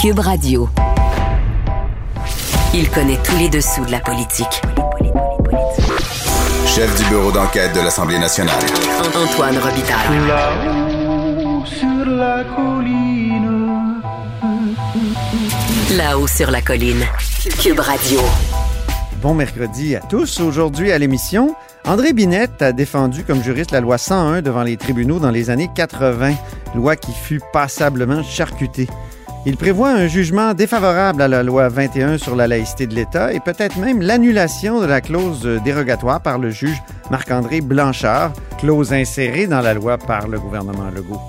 Cube Radio. Il connaît tous les dessous de la politique. Chef du bureau d'enquête de l'Assemblée nationale. Antoine Robitaille. Là-haut sur la colline. Là-haut sur la colline. Cube Radio. Bon mercredi à tous. Aujourd'hui à l'émission, André Binette a défendu comme juriste la loi 101 devant les tribunaux dans les années 80, loi qui fut passablement charcutée. Il prévoit un jugement défavorable à la loi 21 sur la laïcité de l'État et peut-être même l'annulation de la clause dérogatoire par le juge Marc-André Blanchard, clause insérée dans la loi par le gouvernement Legault.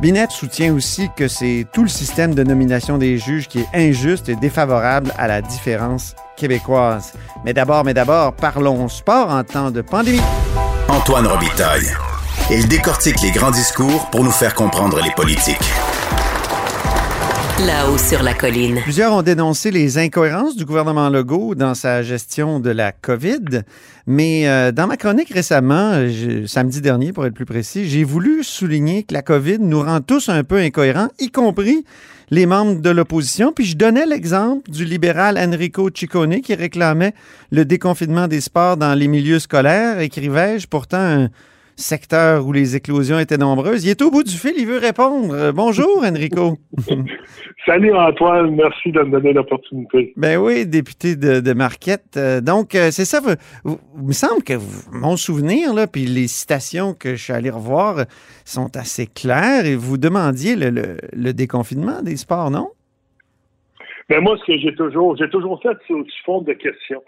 Binette soutient aussi que c'est tout le système de nomination des juges qui est injuste et défavorable à la différence québécoise. Mais d'abord, mais d'abord, parlons sport en temps de pandémie. Antoine Robitaille. Il décortique les grands discours pour nous faire comprendre les politiques. Là-haut sur la colline. Plusieurs ont dénoncé les incohérences du gouvernement Legault dans sa gestion de la COVID, mais euh, dans ma chronique récemment, samedi dernier pour être plus précis, j'ai voulu souligner que la COVID nous rend tous un peu incohérents, y compris les membres de l'opposition. Puis je donnais l'exemple du libéral Enrico Ciccone qui réclamait le déconfinement des sports dans les milieux scolaires, écrivais-je, pourtant un secteur où les éclosions étaient nombreuses. Il est au bout du fil, il veut répondre. Euh, bonjour Enrico. Salut Antoine, merci de me donner l'opportunité. Ben oui, député de, de Marquette. Euh, donc, euh, c'est ça. vous- il me semble que vous- mon souvenir, là, puis les citations que je suis allé revoir sont assez claires et vous demandiez le, le- le déconfinement des sports, non? Mais moi, ce que j'ai toujours, j'ai toujours fait sous, sous forme de questions.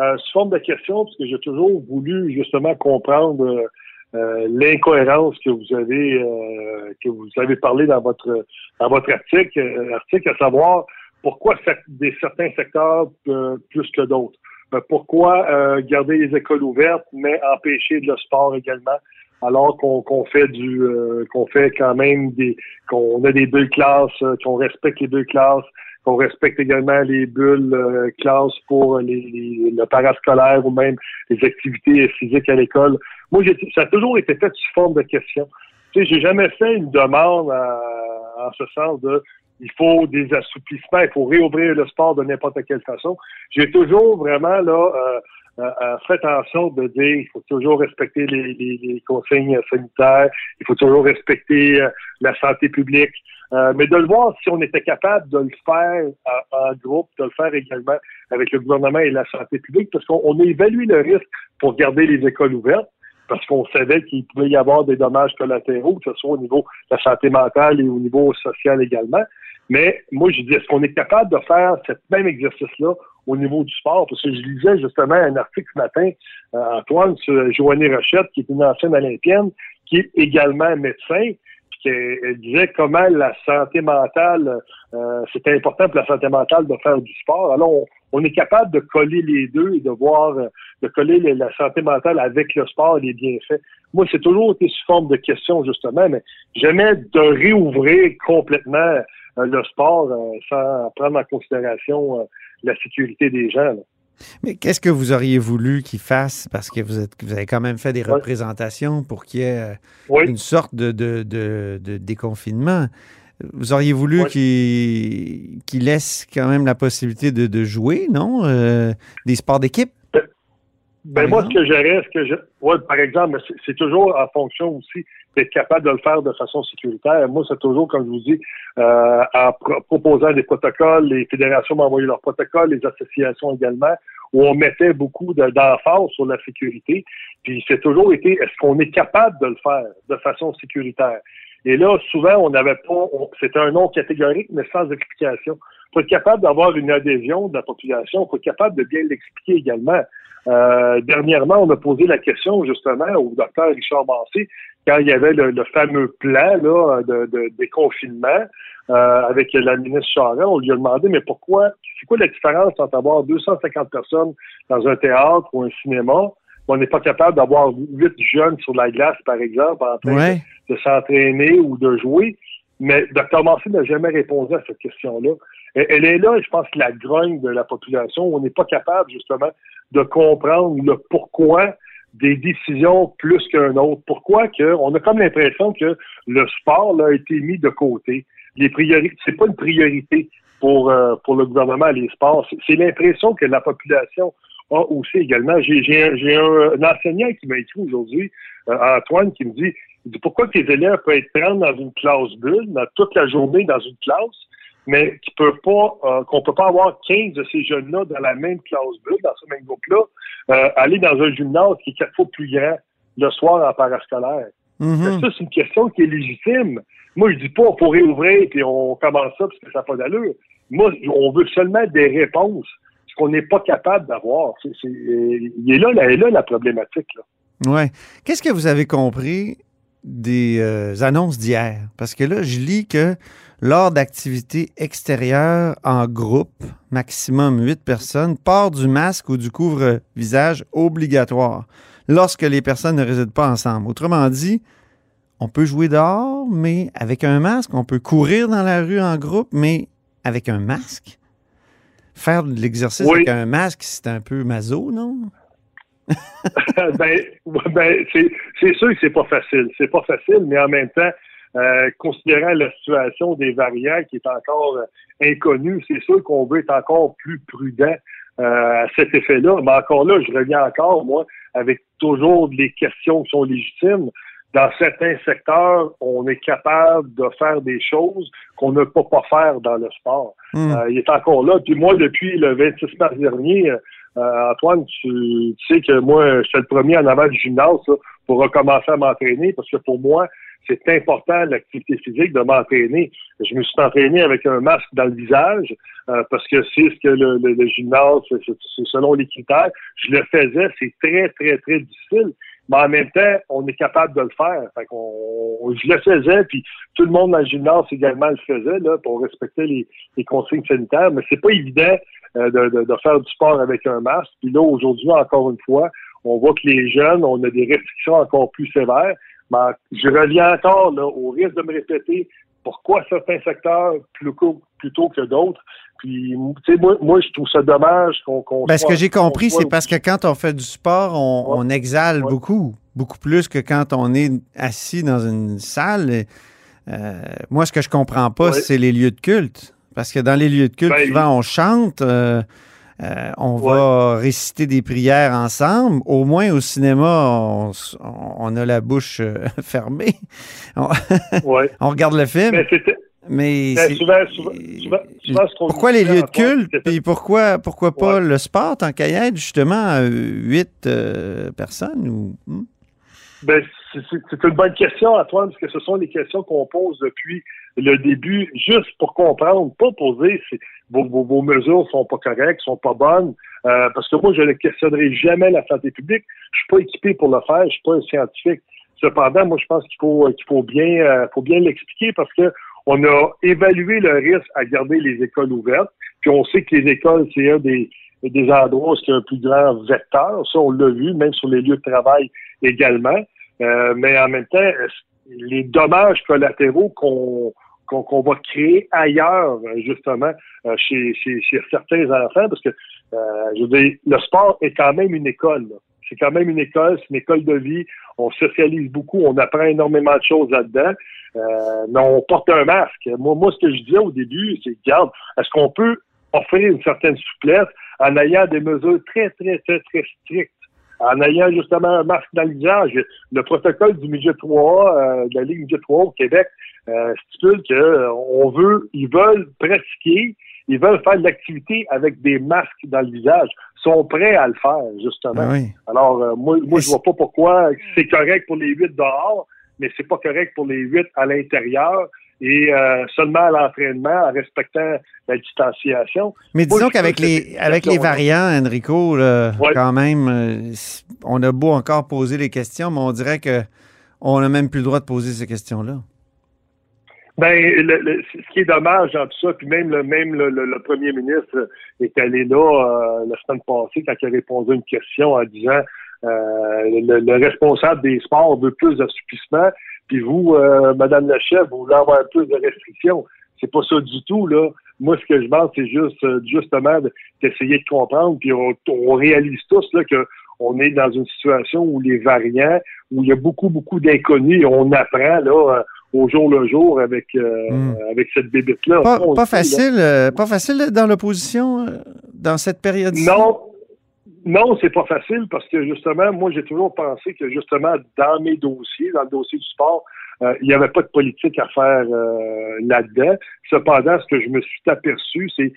Euh, sous forme de questions, parce que j'ai toujours voulu justement comprendre euh, euh, l'incohérence que vous avez euh, que vous avez parlé dans votre dans votre article, euh, article, à savoir pourquoi des certains secteurs euh, plus que d'autres. Pourquoi garder les écoles ouvertes, mais empêcher le sport également, alors qu'on fait du qu'on fait quand même des qu'on a des deux classes, qu'on respecte les deux classes, qu'on respecte également les bulles euh, classes pour le parascolaire ou même les activités physiques à l'école. Moi, ça a toujours été fait sous forme de questions. Tu sais, j'ai jamais fait une demande en ce sens de il faut des assouplissements, il faut réouvrir le sport de n'importe quelle façon. J'ai toujours vraiment là euh, euh, euh, fait attention de dire il faut toujours respecter les, consignes sanitaires, il faut toujours respecter la santé publique. Euh, mais de le voir si on était capable de le faire en, groupe, de le faire également avec le gouvernement et la santé publique, parce qu'on on a évalué le risque pour garder les écoles ouvertes, parce qu'on savait qu'il pouvait y avoir des dommages collatéraux, que ce soit au niveau de la santé mentale et au niveau social également. Mais moi, je dis, est-ce qu'on est capable de faire ce même exercice-là au niveau du sport? Parce que je lisais justement un article ce matin, euh, Antoine, sur Joanie Rochette, qui est une ancienne olympienne, qui est également médecin, qu'elle elle disait comment la santé mentale, euh, c'était important pour la santé mentale de faire du sport. Alors, on, on est capable de coller les deux et de voir, euh, de coller le- la santé mentale avec le sport et les bienfaits. Moi, c'est toujours été sous forme de question, justement, mais jamais de réouvrir complètement euh, le sport euh, sans prendre en considération euh, la sécurité des gens. là. Mais qu'est-ce que vous auriez voulu qu'il fasse? Parce que vous, êtes, vous avez quand même fait des représentations pour qu'il y ait euh, Oui. une sorte de, de, de- de déconfinement. Vous auriez voulu qu'il qu'il laisse quand même la possibilité de, jouer, non? Euh, des sports d'équipe? Ben Par moi, ce que j'aurais, ce que je, ouais, par exemple, c'est toujours en fonction aussi d'être capable de le faire de façon sécuritaire. Moi, c'est toujours, comme je vous dis, euh, en pro- proposant des protocoles, les fédérations m'envoyaient leurs protocoles, les associations également, où on mettait beaucoup de- d'emphase sur la sécurité. Puis c'est toujours été, est-ce qu'on est capable de le faire de façon sécuritaire? Et là, souvent, on n'avait pas, c'était un nom catégorique, mais sans explication. faut être capable d'avoir une adhésion de la population, faut être capable de bien l'expliquer également. Euh, dernièrement, on a posé la question justement au docteur Richard Massé quand il y avait le, le fameux plan là, de, de déconfinement euh, avec la ministre Charest. On lui a demandé mais pourquoi, c'est quoi la différence entre avoir 250 personnes dans un théâtre ou un cinéma on n'est pas capable d'avoir huit jeunes sur la glace, par exemple, en train Ouais. de, de s'entraîner ou de jouer? Mais Dr. Massé n'a jamais répondu à cette question-là. Elle, elle est là, je pense, la grogne de la population. On n'est pas capable, justement, de comprendre le pourquoi des décisions plus qu'un autre. Pourquoi que on a comme l'impression que le sport là, a été mis de côté. Les priorités, c'est pas une priorité pour euh, pour le gouvernement les sports. C'est l'impression que la population a aussi également. J'ai un, un, enseignant qui m'a écrit aujourd'hui, euh, Antoine, qui me dit, pourquoi tes élèves peuvent être 30 dans une classe bulle, dans toute la journée dans une classe, mais qui peut pas, euh, qu'on peut pas avoir 15 de ces jeunes-là dans la même classe bulle, dans ce même groupe-là, euh, aller dans un gymnase qui est quatre fois plus grand le soir en parascolaire. Mhm. Ça, c'est une question qui est légitime. Moi, je dis pas on pourrait ouvrir et on commence ça parce que ça n'a pas d'allure. Moi, on veut seulement des réponses, ce qu'on n'est pas capable d'avoir. C'est, il est là, là, est là la problématique. Là. Ouais. Qu'est-ce que vous avez compris des euh, annonces d'hier? Parce que là, je lis que lors d'activités extérieures en groupe, maximum 8 personnes, port du masque ou du couvre-visage obligatoire lorsque les personnes ne résident pas ensemble. Autrement dit, on peut jouer dehors, mais avec un masque. On peut courir dans la rue en groupe, mais avec un masque. Faire de l'exercice Oui. avec un masque, c'est un peu maso, non? ben, ben c'est, sûr que c'est pas facile. C'est pas facile, mais en même temps, euh, considérant la situation des variants qui est encore euh, inconnue, c'est sûr qu'on veut être encore plus prudent euh, à cet effet-là. Mais encore là, je reviens encore, moi, avec toujours des questions qui sont légitimes. Dans certains secteurs, on est capable de faire des choses qu'on ne peut pas faire dans le sport. Hmm. Euh, il est encore là. Puis moi, depuis le 26 mars dernier, euh, Antoine, tu, tu sais que moi, j'étais le premier en avant du gymnase là, pour recommencer à m'entraîner parce que pour moi, c'est important l'activité physique de m'entraîner. Je me suis entraîné avec un masque dans le visage euh, parce que c'est ce que le, le- le gymnase, c'est selon les critères. Je le faisais, c'est très, très, très difficile. Mais en même temps, on est capable de le faire. Fait qu'on, je le faisais, puis tout le monde dans le gymnase également le faisait là, pour respecter les, les consignes sanitaires. Mais c'est pas évident euh, de, de- de faire du sport avec un masque. Puis là, aujourd'hui, encore une fois, on voit que les jeunes, on a des restrictions encore plus sévères. Mais je reviens encore là, au risque de me répéter pourquoi certains secteurs plutôt, plutôt que d'autres. Puis, tu sais, moi, moi, je trouve ça dommage qu'on. qu'on Ben, ce que j'ai compris, c'est parce que quand on fait du sport, on, Ouais. on exhale Ouais. beaucoup, beaucoup plus que quand on est assis dans une salle. Euh, moi, ce que je comprends pas, Ouais. c'est les lieux de culte. Parce que dans les lieux de culte, Ben, souvent, on chante, euh, euh, on va réciter des prières ensemble. Au moins, au cinéma, on, a la bouche euh, fermée. On, Ouais. on regarde le film, Mais mais c'est- souvent, souvent, souvent, pourquoi les lieux de culte, puis pourquoi, pourquoi pas Ouais. le sport y être, justement, à huit euh, personnes? Ou... hmm? Ben, c'est une bonne question, Antoine, parce que ce sont les questions qu'on pose depuis le début, juste pour comprendre, pas pour dire si vos, vos, vos mesures sont pas correctes, sont pas bonnes, euh, parce que moi, je ne questionnerai jamais la santé publique. Je suis pas équipé pour le faire, je suis pas un scientifique. Cependant, moi, je pense qu'il faut qu'il faut bien euh, bien l'expliquer parce que on a évalué le risque à garder les écoles ouvertes, puis on sait que les écoles, c'est un des des endroits où il y a un plus grand vecteur. Ça, on l'a vu, même sur les lieux de travail également. Euh, mais en même temps, les dommages collatéraux qu'on qu'on va créer ailleurs, justement, euh, chez, chez, chez certains enfants, parce que, euh, je veux dire, le sport est quand même une école. C'est quand même une école, c'est une école de vie. On socialise beaucoup, on apprend énormément de choses là-dedans. Euh, mais on porte un masque. Moi, moi, ce que je disais au début, c'est, regarde, est-ce qu'on peut offrir une certaine souplesse en ayant des mesures très, très, très, très strictes? En ayant justement un masque dans le visage. Le protocole du midget 3A, euh, de la Ligue midget 3A au Québec, euh, stipule que euh, on veut, ils veulent pratiquer, ils veulent faire de l'activité avec des masques dans le visage. Ils sont prêts à le faire, justement. Ben oui. Alors, euh, moi, moi je vois pas pourquoi c'est correct pour les huit dehors, mais c'est pas correct pour les huit à l'intérieur et euh, seulement à l'entraînement en respectant la distanciation. Mais disons qu'avec les, avec les variants, Enrico, là, Ouais. quand même, euh, on a beau encore poser les questions, mais on dirait que on n'a même plus le droit de poser ces questions-là. Ben, le- le- ce qui est dommage dans tout ça, puis même le même le, premier ministre est allé là euh, la semaine passée quand il a répondu à une question en disant euh, le, le responsable des sports veut plus d'assouplissement, puis vous, euh, Madame la chef, vous voulez avoir plus de restrictions. C'est pas ça du tout, là. Moi, ce que je pense, c'est juste euh, justement de- d'essayer de comprendre, puis on, on réalise tous là que on est dans une situation où les variants, où il y a beaucoup, beaucoup d'inconnus et on apprend là au jour le jour avec hmm. avec cette bébête-là. Pas, facile, pas facile dans l'opposition dans cette période. -ci. Non, non, c'est pas facile parce que justement, moi, j'ai toujours pensé que justement, dans mes dossiers, dans le dossier du sport, euh, il n'y avait pas de politique à faire euh, là-dedans. Cependant, ce que je me suis aperçu, c'est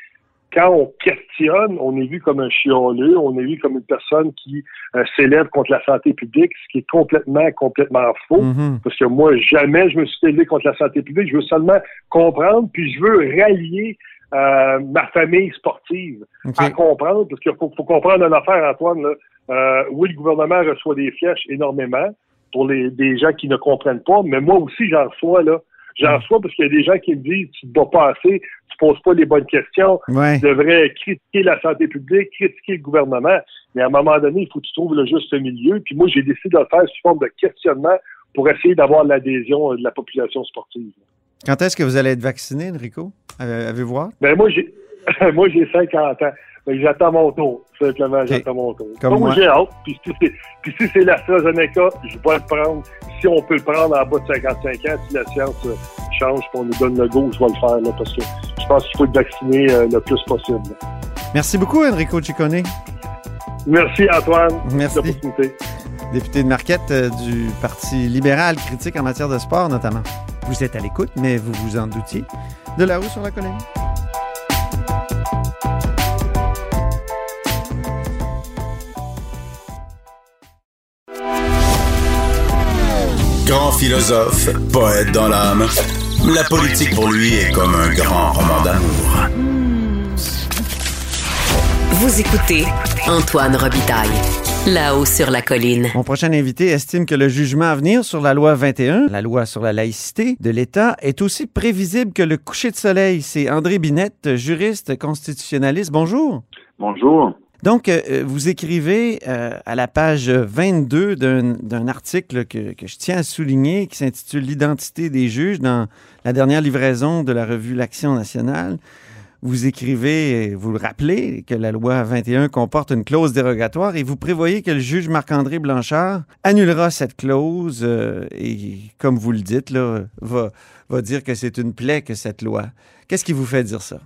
quand on questionne, on est vu comme un chioleux, on est vu comme une personne qui euh, s'élève contre la santé publique, ce qui est complètement, complètement faux. Mm-hmm. Parce que moi, jamais je me suis élevé contre la santé publique. Je veux seulement comprendre, puis je veux rallier euh, ma famille sportive à comprendre, parce qu'il faut, comprendre une affaire, Antoine. Là. Euh, oui, le gouvernement reçoit des fièches énormément pour les des gens qui ne comprennent pas, mais moi aussi, j'en reçois, là. J'en reçois parce qu'il y a des gens qui me disent tu ne te bats pas assez, tu poses pas les bonnes questions, tu devrais critiquer la santé publique, critiquer le gouvernement. Mais à un moment donné, il faut que tu trouves le juste milieu. Puis moi, j'ai décidé de le faire sous forme de questionnement pour essayer d'avoir l'adhésion de la population sportive. Quand est-ce que vous allez être vacciné, Enrico? Avez-vous? Ben moi, j'ai moi j'ai 50 ans. J'attends mon tour. Simplement, j'attends mon tour. Comme moi. j'ai hâte. Puis si c'est, si l'AstraZeneca, je vais le prendre. Si on peut le prendre en bas de 55 ans, si la science euh, change et on nous donne le go, je vais le faire. Là, parce que je pense qu'il faut être vacciné euh, le plus possible. Merci beaucoup, Enrico Ciccone. Merci, Antoine. Merci. Député de Marquette euh, du Parti libéral, critique en matière de sport notamment. Vous êtes à l'écoute, mais vous vous en doutiez, de la roue sur la colline. Grand philosophe, poète dans l'âme, la politique pour lui est comme un grand roman d'amour. Vous écoutez Antoine Robitaille. Là-haut sur la colline. Mon prochain invité estime que le jugement à venir sur la loi 21, la loi sur la laïcité de l'État, est aussi prévisible que le coucher de soleil. C'est André Binette, juriste constitutionnaliste. Bonjour. Bonjour. Donc, euh, vous écrivez euh, à la page 22 d'un article que, que, je tiens à souligner qui s'intitule L'identité des juges dans la dernière livraison de la revue L'Action nationale vous écrivez, vous le rappelez, que la loi 21 comporte une clause dérogatoire et vous prévoyez que le juge Marc-André Blanchard annulera cette clause euh, et, comme vous le dites, là, va, va dire que c'est une plaie que cette loi. Qu'est-ce qui vous fait dire ça?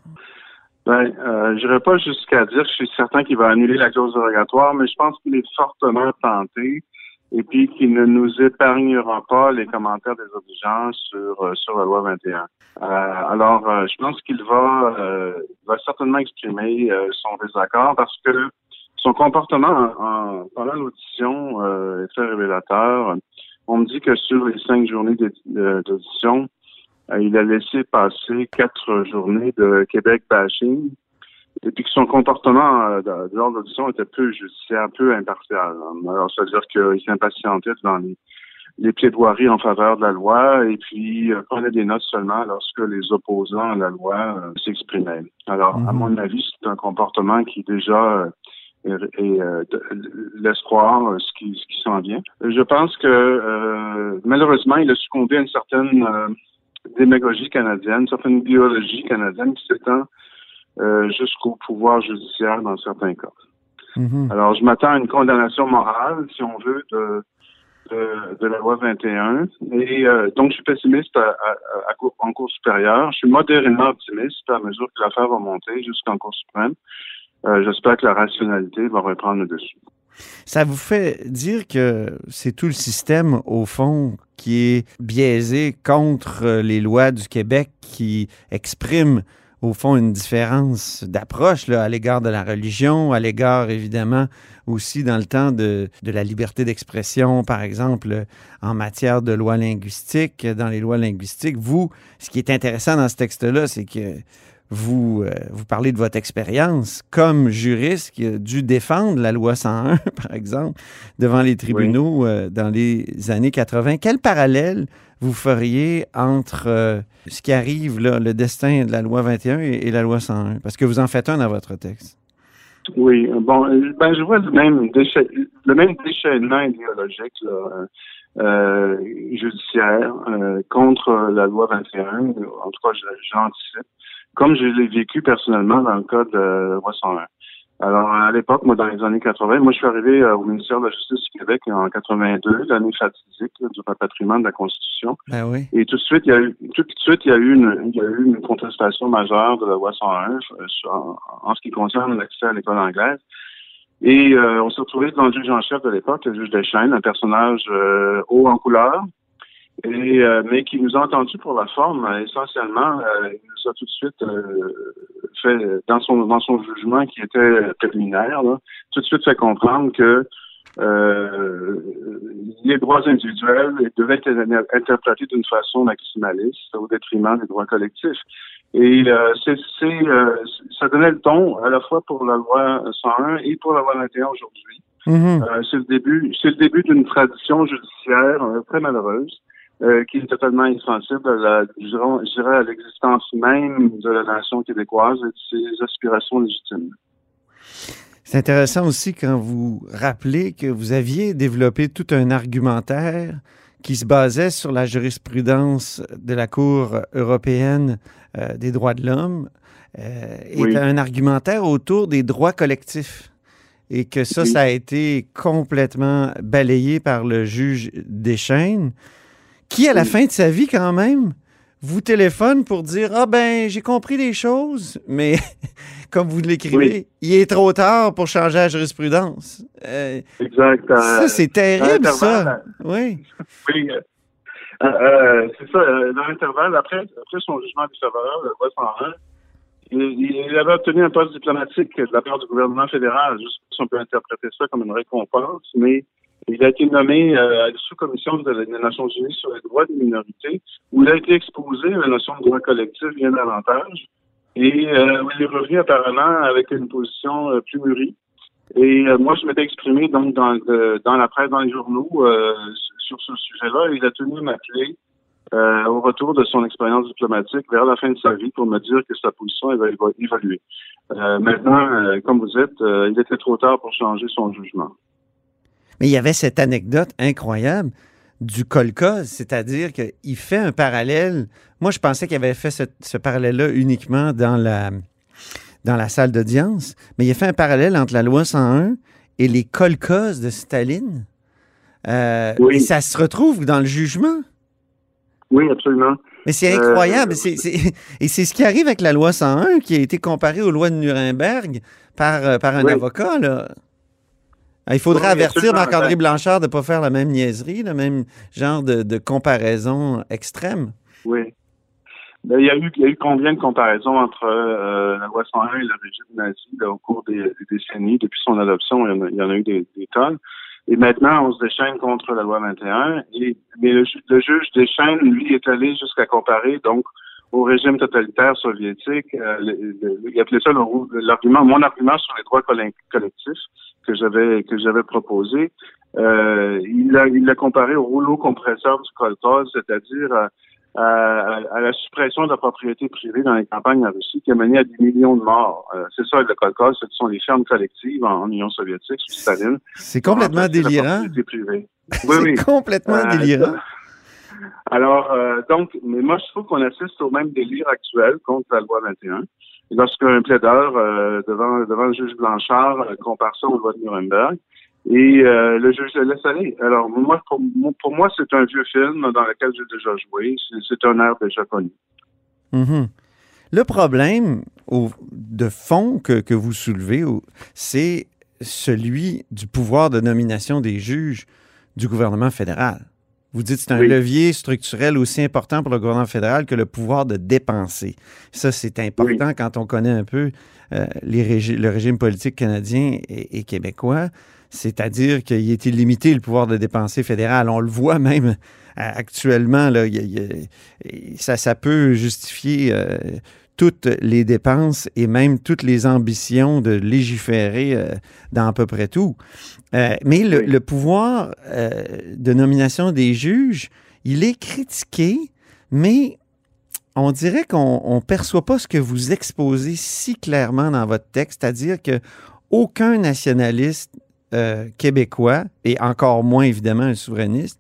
Ben, euh, je pas jusqu'à dire que je suis certain qu'il va annuler la clause dérogatoire, mais je pense qu'il est fortement tenté et puis qui ne nous épargnera pas les commentaires des auditions sur, euh, sur la loi 21. Euh, alors, euh, je pense qu'il va, va certainement exprimer son désaccord parce que son comportement en, pendant l'audition est très révélateur. On me dit que sur les cinq journées d'audition, il a laissé passer quatre journées de Québec bashing et puis que son comportement euh, lors de l'audition était peu judiciaire, peu impartial. Alors, c'est-à-dire qu'il s'impatientait dans les, les plaidoiries en faveur de la loi et puis euh, prenait des notes seulement lorsque les opposants à la loi euh, s'exprimaient. Alors, à mhm. mon avis, c'est un comportement qui déjà et laisse croire ce qui, ce qui s'en vient. Je pense que malheureusement, il a succombé à une certaine démagogie canadienne, une certaine biologie canadienne qui s'étend euh, jusqu'au pouvoir judiciaire dans certains cas. Mhm. Alors, je m'attends à une condamnation morale, si on veut, de, de, la loi 21. Et euh, donc, je suis pessimiste à, en Cour supérieure. Je suis modérément optimiste à mesure que l'affaire va monter jusqu'en Cour suprême. Euh, j'espère que la rationalité va reprendre le dessus. Ça vous fait dire que c'est tout le système, au fond, qui est biaisé contre les lois du Québec qui expriment au fond, une différence d'approche à l'égard de la religion, à l'égard, évidemment, aussi dans le temps de, de la liberté d'expression, par exemple, en matière de loi linguistique, dans les lois linguistiques. Vous, ce qui est intéressant dans ce texte-là, c'est que vous, euh, vous parlez de votre expérience comme juriste qui a dû défendre la loi 101, par exemple, devant les tribunaux euh, dans les années 80. Quel parallèle vous feriez entre euh, ce qui arrive, là, le destin de la loi 21 et, la loi 101? Parce que vous en faites un dans votre texte. Oui, bon, ben, je vois le même, le même déchaînement idéologique là, judiciaire contre la loi 21. En tout cas, j'anticipe comme je l'ai vécu personnellement dans le cas de loi 101. Alors, à l'époque, moi, dans les années 80, moi, je suis arrivé euh, au ministère de la Justice du Québec en 82, l'année fatidique là, du rapatriement de la Constitution. Ben oui. Et tout de suite, il y a eu, tout de suite, il y a eu une, il y a eu une contestation majeure de la loi 101 euh, en, en ce qui concerne l'accès à l'école anglaise. Et euh, on s'est retrouvé devant le juge en chef de l'époque, le juge Deschênes, un personnage euh, haut en couleur, et euh, mais qui nous a entendus pour la forme. Euh, Essentiellement, euh, il nous a tout de suite euh, fait dans son dans son jugement qui était préliminaire, là, tout de suite fait comprendre que euh, les droits individuels devaient être interprétés d'une façon maximaliste au détriment des droits collectifs. Et euh, c'est, c'est, euh, ça donnait le ton à la fois pour la loi 101 et pour la loi 21 aujourd'hui. Mhm. Euh, c'est le début, c'est le début d'une tradition judiciaire très malheureuse. Euh, qui est totalement insensible à la, je dirais, à l'existence même de la nation québécoise et de ses aspirations légitimes. C'est intéressant aussi quand vous rappelez que vous aviez développé tout un argumentaire qui se basait sur la jurisprudence de la Cour européenne euh, des droits de l'homme euh, et Oui. un argumentaire autour des droits collectifs. Et que ça, Oui. ça a été complètement balayé par le juge Deschaines, qui, à la fin de sa vie, quand même, vous téléphone pour dire Ah ben, j'ai compris des choses, mais comme vous l'écrivez, il est trop tard pour changer la jurisprudence. Euh, Exact. euh, ça, c'est terrible, ça. l'intervalle, Oui. Oui, euh, euh, euh, c'est ça. euh, dans l'intervalle, après, après son jugement défavorable, loi 101, il, il avait obtenu un poste diplomatique de la part du gouvernement fédéral. Je sais pas si on peut interpréter ça comme une récompense, mais il a été nommé euh, à la sous-commission des Nations Unies sur les droits des minorités, où il a été exposé à la notion de droit collectif bien davantage. Et euh, il est revenu apparemment avec une position euh, plus mûrie. Et euh, moi, je m'étais exprimé donc dans, dans la presse, dans les journaux, sur ce sujet-là. Et il a tenu à m'appeler au retour de son expérience diplomatique vers la fin de sa vie pour me dire que sa position elle va évo- évoluer. Maintenant, comme vous êtes, il était trop tard pour changer son jugement. Mais il y avait cette anecdote incroyable du kolkhoz, c'est-à-dire qu'il fait un parallèle. Moi, je pensais qu'il avait fait ce, ce parallèle-là uniquement dans la, dans la salle d'audience, mais il a fait un parallèle entre la loi 101 et les kolkhozes de Staline. Euh, Oui. Et ça se retrouve dans le jugement. Oui, absolument. Mais c'est Euh, incroyable. Et c'est ce qui arrive avec la loi 101 qui a été comparée aux lois de Nuremberg par, euh, par un Oui. avocat. Là. Il faudrait Oui, avertir. Marc-André Blanchard de ne pas faire la même niaiserie, le même genre de, de comparaison extrême. Oui. Ben, il, y a eu, il y a eu combien de comparaisons entre euh, la loi 101 et le régime nazi là, au cours des, des décennies? Depuis son adoption? Il y en a, il y en a eu des, des tonnes. Et maintenant, on se déchaîne contre la loi 21. Et, mais le, ju- le juge Deschênes, lui, est allé jusqu'à comparer donc au régime totalitaire soviétique. Euh, le- le- il appelait ça l'argument, mon argument sur les droits colle- collectifs que j'avais que j'avais proposé. Euh, il l'a il comparé au rouleau compresseur du kolkhoz, c'est-à-dire à, à- à la suppression de la propriété privée dans les campagnes en Russie qui a mené à des millions de morts. Euh, c'est ça le kolkhoz, ce sont les fermes collectives en, en Union soviétique sous Staline. C'est complètement délirant. Oui, C'est oui. complètement Euh, délirant. Alors, euh, donc, mais moi, je trouve qu'on assiste au même délire actuel contre la loi 21. Lorsqu'un plaideur euh, devant, devant le juge Blanchard euh, compare ça aux lois de Nuremberg, et euh, le juge le laisse aller. Alors, moi, pour, moi, c'est un vieux film dans lequel j'ai déjà joué. C'est- un air déjà connu. Mhm. Le problème au- de fond que, que vous soulevez, au- c'est celui du pouvoir de nomination des juges du gouvernement fédéral. Vous dites que c'est un Oui. levier structurel aussi important pour le gouvernement fédéral que le pouvoir de dépenser. Ça, c'est important quand on connaît un peu euh, les régi- le régime politique canadien et, et québécois. C'est-à-dire qu'il est illimité le pouvoir de dépenser fédéral. On le voit même euh, actuellement. Là, il il ça, ça peut justifier euh, toutes les dépenses et même toutes les ambitions de légiférer euh, dans à peu près tout. Euh, mais le, pouvoir euh, de nomination des juges, il est critiqué, mais on dirait qu'on ne perçoit pas ce que vous exposez si clairement dans votre texte, c'est-à-dire que aucun nationaliste québécois, et encore moins évidemment un souverainiste,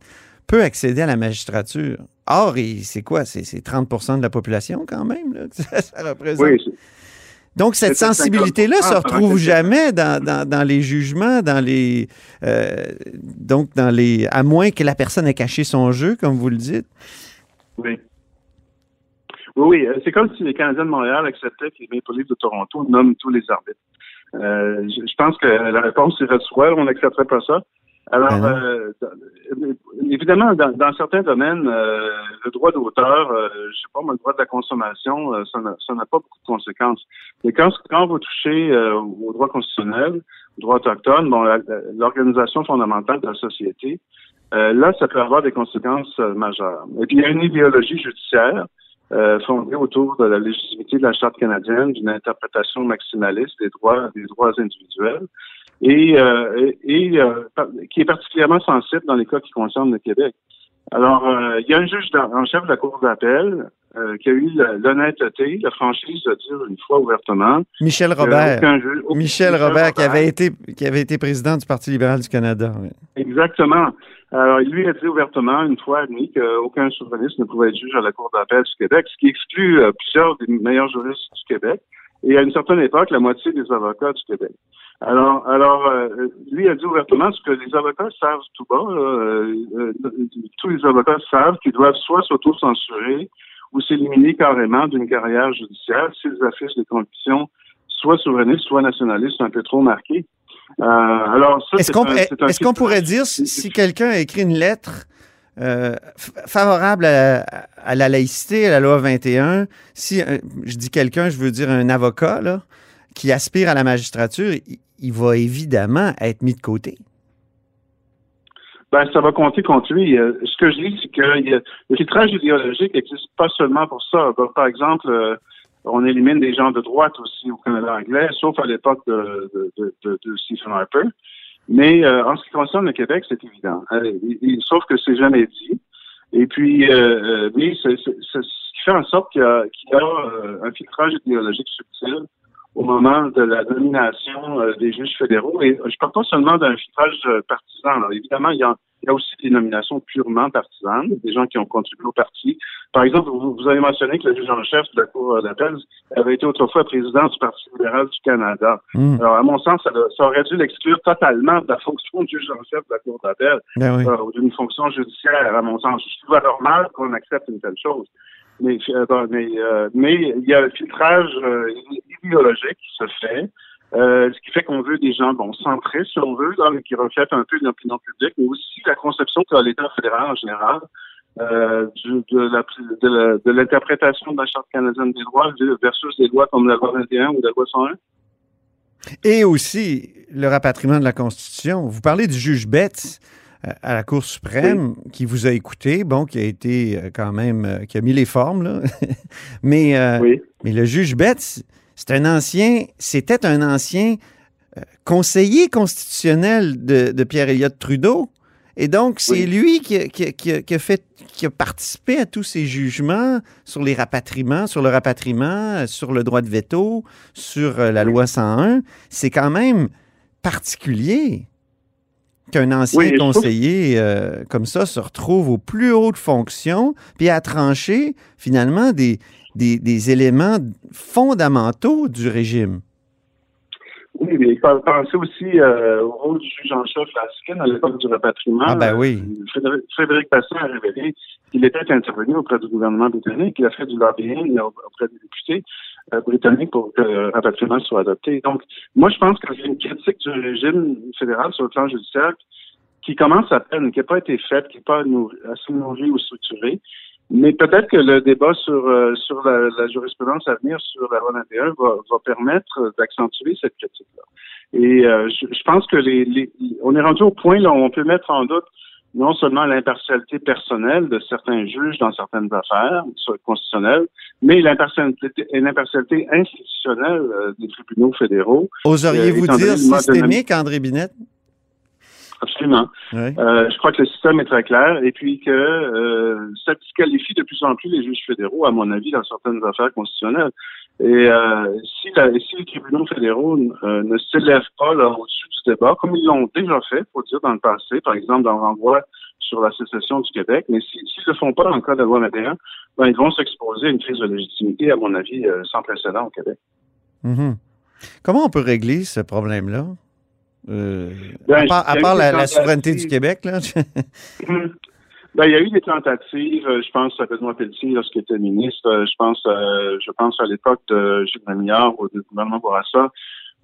peut accéder à la magistrature. Or, c'est quoi? C'est c'est 30% de la population quand même là, que ça, ça représente. Oui, Donc, cette sensibilité-là 50% se retrouve jamais dans, dans, dans les jugements, dans les. euh, donc, dans les. À moins que la personne ait caché son jeu, comme vous le dites. Oui. Oui, oui. euh, C'est comme si les Canadiens de Montréal acceptaient que les Maple Leafs de Toronto nomment tous les arbitres. Euh, je, je pense que la réponse serait soit on n'accepterait pas ça. Alors, non. euh, dans- évidemment, dans, dans certains domaines, euh, le droit d'auteur, euh, je sais pas, moi, le droit de la consommation, euh, ça n'a pas beaucoup de conséquences. Mais quand, quand vous touchez euh, au droit constitutionnel, au droit autochtone, bon, l'organisation fondamentale de la société, euh, là, ça peut avoir des conséquences euh, majeures. Et puis, il y a une idéologie judiciaire euh, fondée autour de la légitimité de la Charte canadienne, d'une interprétation maximaliste des droits des droits individuels, et, euh, et, et, euh, qui est particulièrement sensible dans les cas qui concernent le Québec. Alors, euh, il y a un juge en chef de la Cour d'appel euh, qui a eu l'honnêteté, la franchise de dire une fois ouvertement Michel Robert. juge- Michel Robert, qui avait, été, qui avait été président du Parti libéral du Canada. oui. Exactement. Alors, il lui a dit ouvertement, une fois admis, qu'aucun souverainiste ne pouvait être juge à la Cour d'appel du Québec, ce qui exclut euh, plusieurs des meilleurs juristes du Québec. Et à une certaine époque, la moitié des avocats du Québec. Alors, alors euh, lui a dit ouvertement ce que les avocats savent tout bas. euh, euh, tous les avocats savent qu'ils doivent soit s'auto-censurer ou s'éliminer carrément d'une carrière judiciaire s'ils affichent des convictions soit souverainistes, soit nationalistes un peu trop marquées. Euh, alors, ça, Est-ce qu'on filtre- pourrait dire si, si quelqu'un a écrit une lettre euh, f- favorable à, à la laïcité, à la loi 21, si je dis quelqu'un, je veux dire un avocat là, qui aspire à la magistrature, il, va évidemment être mis de côté. Ben, ça va compter contre lui. Euh, ce que je dis, c'est que le filtrage idéologique n'existe pas seulement pour ça. Ben, par exemple, euh, on élimine des gens de droite aussi au Canada anglais, sauf à l'époque de, Stephen Harper. Mais euh, en ce qui concerne le Québec, c'est évident. Sauf que c'est jamais dit. Et puis, mais c'est ce qui fait en sorte qu'il y a, un filtrage idéologique subtil au moment de la nomination euh, des juges fédéraux. Et je parle pas seulement d'un filtrage euh, partisan. Alors, évidemment, il y, a, il y a aussi des nominations purement partisanes, des gens qui ont contribué au parti. Par exemple, vous, vous avez mentionné que le juge en chef de la Cour d'appel avait été autrefois président du Parti libéral du Canada. Hmm. Alors, à mon sens, ça, ça aurait dû l'exclure totalement de la fonction de juge en chef de la Cour d'appel Ben oui. euh, ou d'une fonction judiciaire, à mon sens. Je trouve normal qu'on accepte une telle chose. Mais, euh, mais, euh, mais il y a un filtrage euh, idéologique qui se fait, ce qui fait qu'on veut des gens bon centrés, si on veut, qui reflètent un peu l'opinion publique, mais aussi la conception qu'a l'État fédéral en général de l'interprétation de, la Charte canadienne des droits versus des lois comme la loi 21 ou la loi 101. Et aussi le rapatriement de la Constitution. Vous parlez du juge Betts à la Cour suprême qui vous a écouté, bon, qui a été euh, quand même, euh, qui a mis les formes, là. mais, euh, Oui. mais le juge Betts, c'est un ancien, c'était un ancien conseiller constitutionnel de, de Pierre-Éliott Trudeau. Et donc, c'est Oui. lui qui a, qui a- qui a- fait, qui a participé à tous ces jugements sur les rapatriements, sur le rapatriement, sur le droit de veto, sur la loi 101. C'est quand même particulier qu'un ancien Oui, conseiller euh, comme ça se retrouve aux plus hautes fonctions, puis à trancher finalement des, des, des éléments fondamentaux du régime. Oui, mais pen- pensez aussi euh, au rôle du juge en chef Laskin à l'époque du rapatriement. Ah, ben oui. Euh, Frédéric, Frédéric Bastien a révélé qu'il était intervenu auprès du gouvernement britannique, il a fait du lobbying auprès des députés euh, britanniques pour que le rapatriement soit adopté. Donc, moi, je pense qu'il y a une critique du régime fédéral sur le plan judiciaire qui commence à peine, qui n'a pas été faite, qui n'est pas assez nourrie ou structurée. Mais peut-être que le débat sur, euh, sur la, la jurisprudence à venir sur la loi 21 va, va permettre d'accentuer cette critique-là. Et euh, je, je pense que les, les, on est rendu au point là où on peut mettre en doute non seulement l'impartialité personnelle de certains juges dans certaines affaires constitutionnelles, mais l'impartialité l'impartialité institutionnelle euh, des tribunaux fédéraux. Oseriez-vous donné dire systémique, André Binette? Absolument. Oui. Euh, je crois que le système est très clair et puis que euh, ça disqualifie de plus en plus les juges fédéraux, à mon avis, dans certaines affaires constitutionnelles. Et euh, si, la, si les tribunaux fédéraux ne s'élèvent pas là, au-dessus du débat, comme ils l'ont déjà fait, faut dire, dans le passé, par exemple dans le renvoi sur la sécession du Québec, mais si- s'ils ne le font pas dans le cas de la loi 21, ben, ils vont s'exposer à une crise de légitimité, à mon avis, sans précédent au Québec. Mhm. Comment on peut régler ce problème-là? Euh, Ben, à part, à la, souveraineté du. Québec, là. Ben, il y a eu des tentatives, euh, je pense à Benoît Pelletier lorsqu'il était ministre, euh, je pense euh, je pense à l'époque de Gilles ou du gouvernement Bourassa,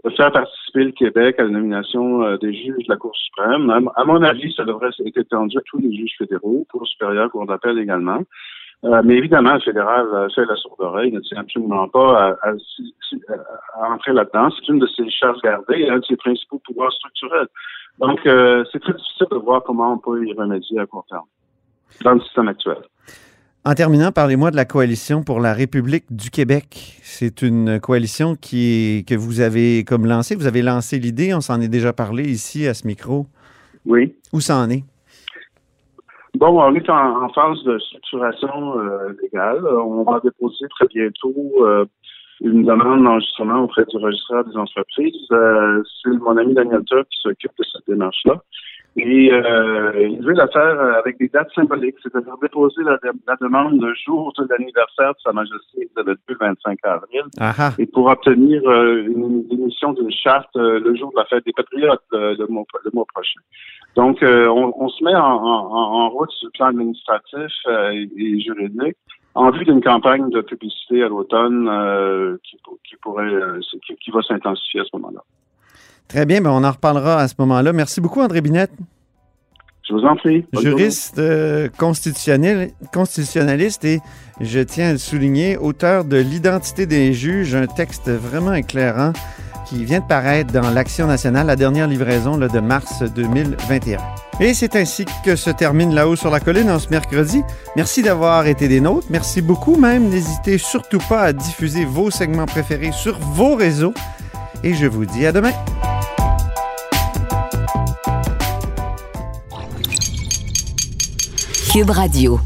de faire participer le Québec à la nomination euh, des juges de la Cour suprême. À, à mon avis, ça devrait être étendu à tous les juges fédéraux, Cour supérieure, Cour d'appel également. Euh, mais évidemment, le fédéral euh, fait la sourde oreille, ne tient absolument pas à, à- à entrer là-dedans. C'est une de ses charges gardées, un de ses principaux pouvoirs structurels. Donc, euh, c'est très difficile de voir comment on peut y remédier à court terme dans le système actuel. En terminant, parlez-moi de la coalition pour la République du Québec. C'est une coalition qui est- que vous avez comme lancée. Vous avez lancé l'idée, on s'en est déjà parlé ici à ce micro. Oui. Où ça en est? Bon, on est en, phase de structuration euh, légale. On va déposer très bientôt euh, une demande d'enregistrement auprès du registraire des entreprises. Euh, C'est mon ami Daniel Turc qui s'occupe de cette démarche-là. Et euh, il veut la faire euh, avec des dates symboliques, c'est-à-dire déposer la, la demande le jour de l'anniversaire de Sa Majesté, le 25 avril, et pour obtenir euh, une émission d'une charte euh, le jour de la fête des Patriotes le, mois, le mois prochain. Donc, euh, on, on se met en, en, en route sur le plan administratif et, et juridique en vue d'une campagne de publicité à l'automne euh, qui, qui pourrait euh, qui, qui va s'intensifier à ce moment-là. Très bien, ben on en reparlera à ce moment-là. Merci beaucoup, André Binette. Je vous en prie. Juriste euh, constitutionnel- constitutionnaliste et, je tiens à le souligner, auteur de L'identité des juges, un texte vraiment éclairant qui vient de paraître dans l'Action nationale, la dernière livraison là, de mars 2021. Et c'est ainsi que se termine là-haut sur la colline en ce mercredi. Merci d'avoir été des nôtres. Merci beaucoup même. N'hésitez surtout pas à diffuser vos segments préférés sur vos réseaux. Et je vous dis à demain. Cube Radio.